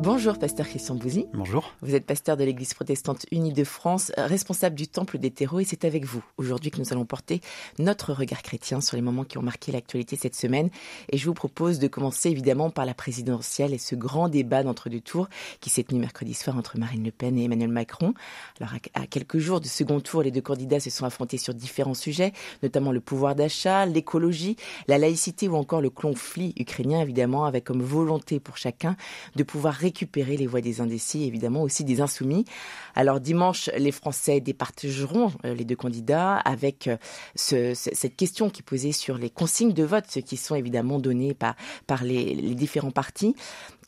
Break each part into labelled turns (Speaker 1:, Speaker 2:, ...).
Speaker 1: Bonjour, pasteur Christian Bouzy.
Speaker 2: Bonjour.
Speaker 1: Vous êtes pasteur de l'Église protestante unie de France, responsable du Temple des terreaux, et c'est avec vous aujourd'hui que nous allons porter notre regard chrétien sur les moments qui ont marqué l'actualité cette semaine. Et je vous propose de commencer évidemment par la présidentielle et ce grand débat d'entre-deux tours qui s'est tenu mercredi soir entre Marine Le Pen et Emmanuel Macron. Alors, à quelques jours du second tour, les deux candidats se sont affrontés sur différents sujets, notamment le pouvoir d'achat, l'écologie, la laïcité ou encore le conflit ukrainien, évidemment, avec comme volonté pour chacun de pouvoir récupérer les voix des indécis, évidemment aussi des insoumis. Alors dimanche, les Français départageront euh, les deux candidats avec euh, ce, cette question qui posait sur les consignes de vote, ce qui sont évidemment données par, les différents partis.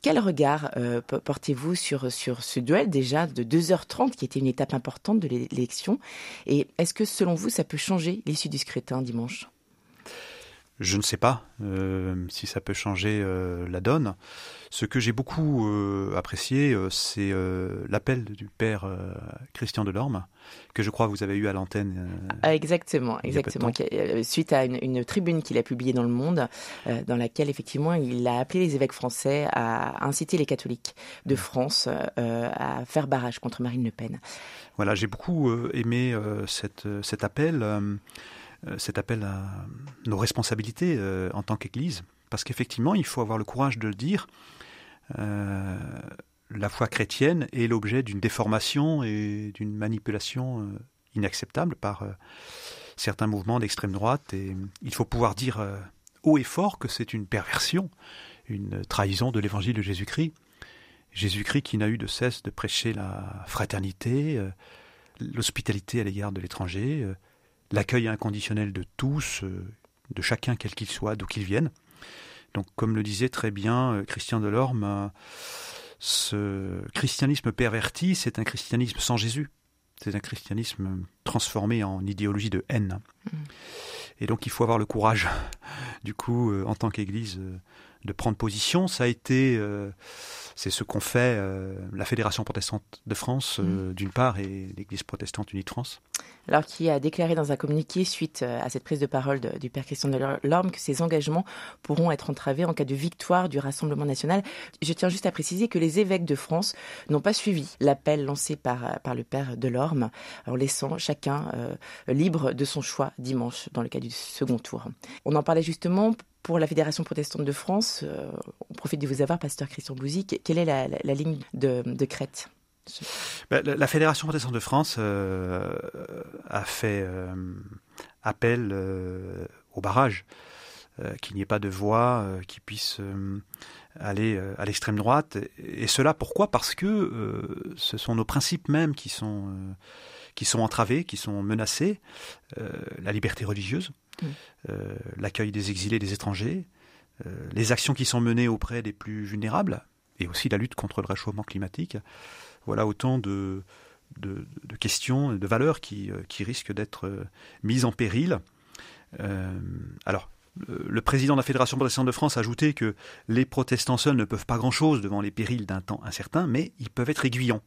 Speaker 1: Quel regard euh, portez-vous sur, sur ce duel déjà de 2h30 qui était une étape importante de l'élection? Et est-ce que selon vous, ça peut changer l'issue du scrutin dimanche?
Speaker 2: Je ne sais pas euh, si ça peut changer euh, la donne. Ce que j'ai beaucoup euh, apprécié, c'est l'appel du père Christian Delorme, que je crois vous avez eu à l'antenne.
Speaker 1: Ah, exactement, exactement. Suite à une, une tribune qu'il a publiée dans Le Monde, dans laquelle effectivement il a appelé les évêques français à inciter les catholiques de France à faire barrage contre Marine Le Pen.
Speaker 2: Voilà, j'ai beaucoup aimé cette, cet appel. Euh, cet appel à nos responsabilités euh, en tant qu'Église, parce qu'effectivement, il faut avoir le courage de le dire. Euh, la foi chrétienne est l'objet d'une déformation et d'une manipulation inacceptable par certains mouvements d'extrême droite, et il faut pouvoir dire haut et fort que c'est une perversion, une trahison de l'évangile de Jésus-Christ. Jésus-Christ qui n'a eu de cesse de prêcher la fraternité, l'hospitalité à l'égard de l'étranger, l'accueil inconditionnel de tous, euh, de chacun quel qu'il soit, d'où qu'il vienne. Donc, comme le disait très bien euh, Christian Delorme, euh, ce christianisme perverti, c'est un christianisme sans Jésus. C'est un christianisme transformé en idéologie de haine. Mmh. Et donc, il faut avoir le courage, du coup, en tant qu'Église, de prendre position. Ça a été, euh, c'est ce qu'ont fait euh, la Fédération protestante de France, euh, mmh. d'une part, et l'Église protestante unie de France.
Speaker 1: Alors, qui a déclaré dans un communiqué suite à cette prise de parole du Père Christian de Lorme que ces engagements pourront être entravés en cas de victoire du Rassemblement national. Je tiens juste à préciser que les évêques de France n'ont pas suivi l'appel lancé par, par le Père de Lorme, en laissant chacun libre de son choix dimanche dans le cas du second tour. On en parlait justement pour la Fédération protestante de France, euh, on profite de vous avoir, pasteur Christian Bouzy, quelle est la ligne de, de crête?
Speaker 2: Ben, la, la, Fédération protestante de France euh, a fait euh, appel euh, au barrage, qu'il n'y ait pas de voix qui puisse aller à l'extrême droite. Et cela pourquoi? Parce que ce sont nos principes mêmes qui sont, qui sont entravés, qui sont menacés, la liberté religieuse, Mmh. euh, l'accueil des exilés, des étrangers, les actions qui sont menées auprès des plus vulnérables, et aussi la lutte contre le réchauffement climatique. Voilà autant de, de, de questions, de valeurs qui, euh, risquent d'être euh, mises en péril. Euh, alors, le président de la Fédération protestante de France a ajouté que les protestants seuls ne peuvent pas grand-chose devant les périls d'un temps incertain, mais ils peuvent être aiguillons.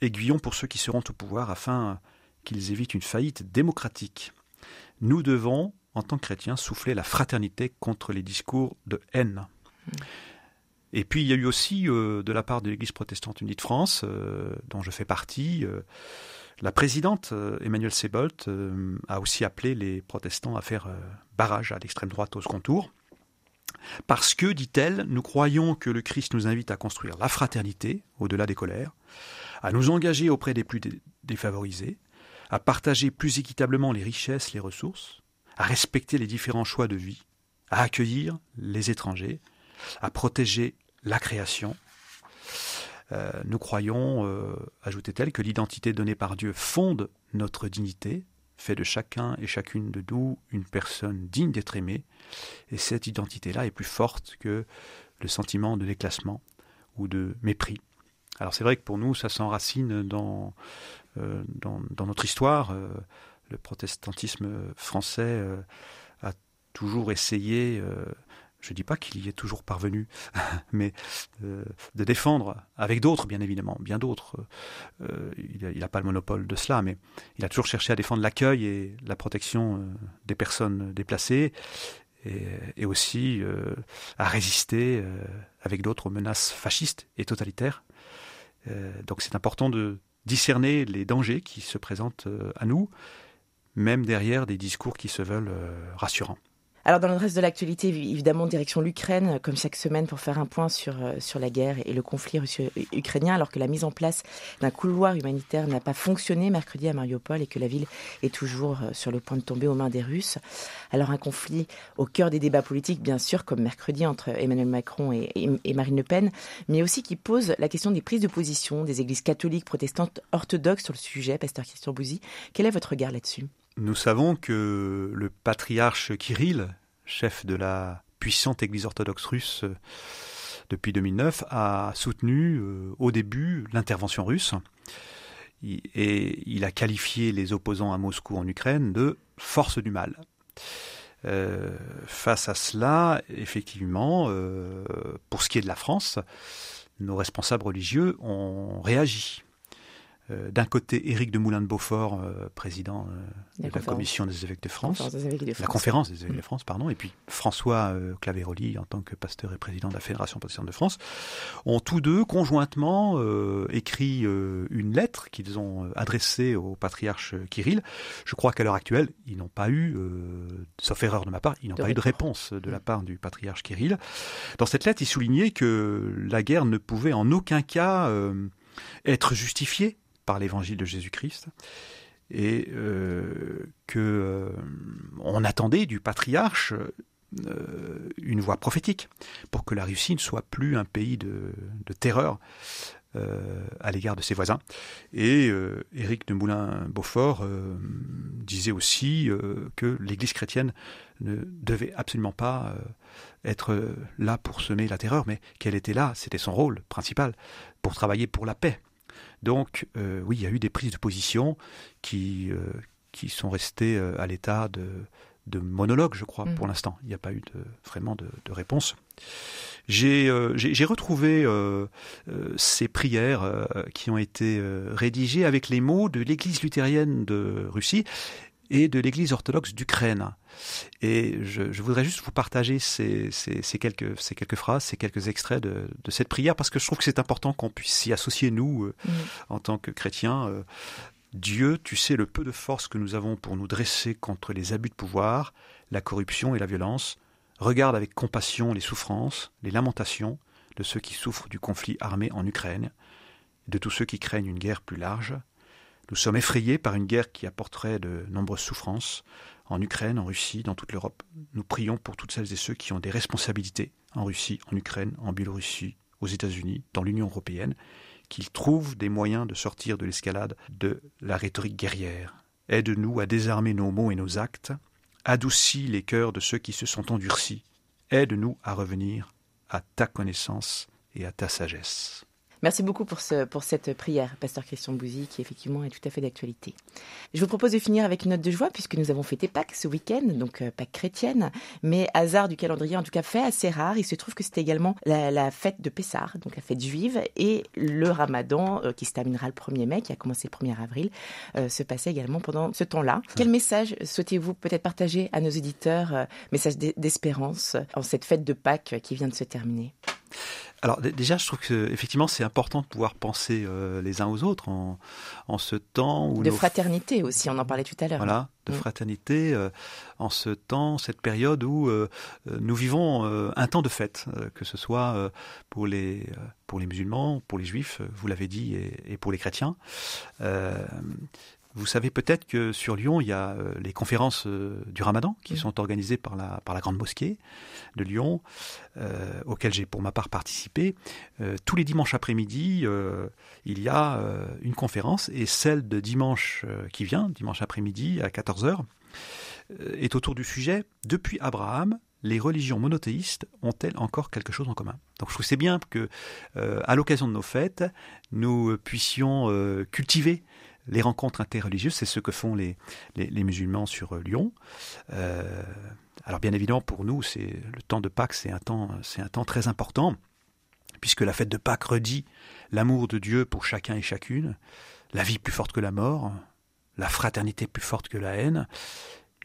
Speaker 2: Aiguillons pour ceux qui seront au pouvoir afin qu'ils évitent une faillite démocratique nous devons, en tant que chrétiens, souffler la fraternité contre les discours de haine. Et puis il y a eu aussi, euh, de la part de l'Église protestante unie de France, euh, dont je fais partie, euh, la présidente Emmanuelle Sebolt a aussi appelé les protestants à faire barrage à l'extrême droite au second tour. Parce que, dit-elle, nous croyons que le Christ nous invite à construire la fraternité, au-delà des colères, à nous engager auprès des plus défavorisés, à partager plus équitablement les richesses, les ressources, à respecter les différents choix de vie, à accueillir les étrangers, à protéger la création. Euh, nous croyons, euh, ajoutait-elle, que l'identité donnée par Dieu fonde notre dignité, fait de chacun et chacune de nous une personne digne d'être aimée, et cette identité-là est plus forte que le sentiment de déclassement ou de mépris. Alors c'est vrai que pour nous, ça s'enracine dans, euh, dans, notre histoire. Le protestantisme français a toujours essayé je ne dis pas qu'il y est toujours parvenu, mais de défendre avec d'autres, bien évidemment, bien d'autres. il n'a pas le monopole de cela, mais il a toujours cherché à défendre l'accueil et la protection des personnes déplacées et, aussi à résister avec d'autres aux menaces fascistes et totalitaires. donc c'est important de discerner les dangers qui se présentent à nous, même derrière des discours qui se veulent rassurants.
Speaker 1: Alors dans le reste de l'actualité, évidemment, direction l'Ukraine, comme chaque semaine, pour faire un point sur, euh, la guerre et le conflit russo-ukrainien, alors que la mise en place d'un couloir humanitaire n'a pas fonctionné mercredi à Mariupol et que la ville est toujours euh, sur le point de tomber aux mains des Russes. Alors un conflit au cœur des débats politiques, bien sûr, comme mercredi entre Emmanuel Macron et, et Marine Le Pen, mais aussi qui pose la question des prises de position des églises catholiques, protestantes, orthodoxes sur le sujet. Pasteur Christian Bouzy, quel est votre regard là-dessus?
Speaker 2: Nous savons que le patriarche Kirill, chef de la puissante Église orthodoxe russe euh, depuis 2009, a soutenu euh, au début l'intervention russe et il a qualifié les opposants à Moscou en Ukraine de force du mal. Euh, face à cela, effectivement, pour ce qui est de la France, nos responsables religieux ont réagi. Euh, d'un côté Éric de Moulin de Beaufort, euh, président euh, de la Commission des évêques de France, la conférence des évêques de France, pardon, et puis François Claveroli en tant que pasteur et président de la Fédération protestante de France, ont tous deux conjointement écrit une lettre qu'ils ont adressée au patriarche Kirill. Je crois qu'à l'heure actuelle, ils n'ont pas eu, sauf erreur de ma part, ils n'ont pas eu de réponse. de la part du patriarche Kirill. Dans cette lettre, il soulignait que la guerre ne pouvait en aucun cas être justifiée par l'évangile de Jésus-Christ et euh, euh, attendait du patriarche euh, une voix prophétique pour que la Russie ne soit plus un pays de, terreur à l'égard de ses voisins. Et Éric de Moulin-Beaufort disait aussi que l'Église chrétienne ne devait absolument pas être là pour semer la terreur, mais qu'elle était là, c'était son rôle principal, pour travailler pour la paix donc euh, oui, il y a eu des prises de position qui, euh, qui sont restées euh, à l'état de, de monologue, je crois, pour mm. l'instant. Il n'y a pas eu de, vraiment de, réponse. J'ai retrouvé ces prières qui ont été rédigées avec les mots de l'Église luthérienne de Russie et de l'Église orthodoxe d'Ukraine. Et je, voudrais juste vous partager ces, quelques, ces quelques phrases, ces quelques extraits de, cette prière, parce que je trouve que c'est important qu'on puisse s'y associer, nous, euh, mm. en tant que chrétiens. Euh, Dieu, tu sais le peu de force que nous avons pour nous dresser contre les abus de pouvoir, la corruption et la violence. Regarde avec compassion les souffrances, les lamentations de ceux qui souffrent du conflit armé en Ukraine, de tous ceux qui craignent une guerre plus large. Nous sommes effrayés par une guerre qui apporterait de nombreuses souffrances en Ukraine, en Russie, dans toute l'Europe. Nous prions pour toutes celles et ceux qui ont des responsabilités en Russie, en Ukraine, en Biélorussie, aux États-Unis, dans l'Union européenne, qu'ils trouvent des moyens de sortir de l'escalade de la rhétorique guerrière. Aide-nous à désarmer nos mots et nos actes. Adoucis les cœurs de ceux qui se sont endurcis. Aide-nous à revenir à ta connaissance et à ta sagesse.
Speaker 1: Merci beaucoup pour, ce, pour cette prière, Pasteur Christian Bouzy, qui effectivement est tout à fait d'actualité. Je vous propose de finir avec une note de joie, puisque nous avons fêté Pâques ce week-end, donc euh, Pâques chrétienne, mais hasard du calendrier, en tout cas fait assez rare, il se trouve que c'était également la, fête de Pessah, donc la fête juive, et le ramadan, euh, qui se terminera le 1er mai, qui a commencé le 1er avril, euh, se passait également pendant ce temps-là. Quel message souhaitez-vous peut-être partager à nos éditeurs, message d'espérance en cette fête de Pâques qui vient de se terminer?
Speaker 2: Alors déjà, je trouve que effectivement, c'est important de pouvoir penser euh, les uns aux autres en, en ce temps où
Speaker 1: de fraternité aussi. On en parlait tout à l'heure.
Speaker 2: Voilà, de mm. fraternité euh, en ce temps, cette période où euh, nous vivons un temps de fête, que ce soit pour les pour les musulmans, pour les juifs, vous l'avez dit, et, et, pour les chrétiens. Vous savez peut-être que sur Lyon, il y a euh, les conférences euh, du Ramadan qui sont organisées par la, par la Grande Mosquée de Lyon, euh, auxquelles j'ai pour ma part participé. tous les dimanches après-midi, il y a une conférence et celle de dimanche qui vient, dimanche après-midi à 14h, est autour du sujet Depuis Abraham, les religions monothéistes ont-elles encore quelque chose en commun? Donc je trouve c'est bien que, à l'occasion de nos fêtes, nous puissions cultiver les rencontres interreligieuses, c'est ce que font les, musulmans sur euh, Lyon, euh, Alors bien évidemment, pour nous, c'est le temps de Pâques, c'est un temps, c'est un temps très important, puisque la fête de Pâques redit l'amour de Dieu pour chacun et chacune, la vie plus forte que la mort, la fraternité plus forte que la haine,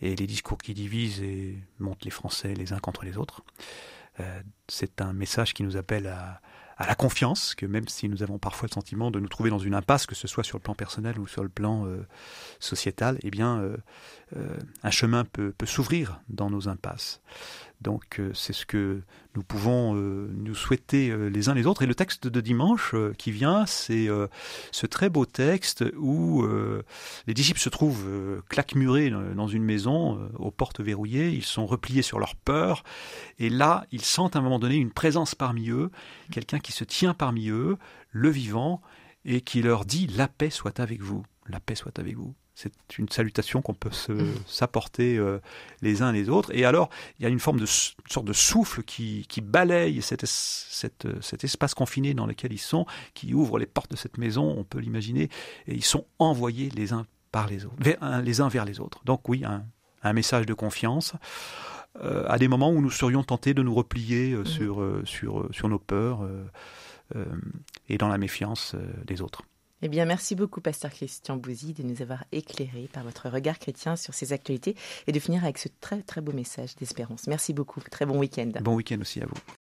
Speaker 2: et les discours qui divisent et montent les Français les uns contre les autres. Euh, c'est un message qui nous appelle à, à la confiance, que même si nous avons parfois le sentiment de nous trouver dans une impasse, que ce soit sur le plan personnel ou sur le plan euh, sociétal, eh bien, euh, euh, un chemin peut, peut s'ouvrir dans nos impasses. Donc c'est ce que nous pouvons nous souhaiter les uns les autres. Et le texte de dimanche qui vient, c'est ce très beau texte où les disciples se trouvent claquemurés dans une maison, aux portes verrouillées, ils sont repliés sur leur peur, et là, ils sentent à un moment donné une présence parmi eux, quelqu'un qui se tient parmi eux, le vivant, et qui leur dit La paix soit avec vous, la paix soit avec vous. C'est une salutation qu'on peut s'apporter euh, les uns les autres. Et alors, il y a une forme de sorte de souffle qui, qui balaye cet, cet, cet, espace confiné dans lequel ils sont, qui ouvre les portes de cette maison, on peut l'imaginer, et ils sont envoyés les uns par les autres, vers, les uns vers les autres. Donc oui, un, un message de confiance. Euh, à des moments où nous serions tentés de nous replier euh, mmh. sur, euh, sur, sur nos peurs et dans la méfiance des autres.
Speaker 1: Eh bien, merci beaucoup, Pasteur Christian Bouzy, de nous avoir éclairé par votre regard chrétien sur ces actualités et de finir avec ce très, très beau message d'espérance. Merci beaucoup. Très bon week-end.
Speaker 2: Bon week-end aussi à vous.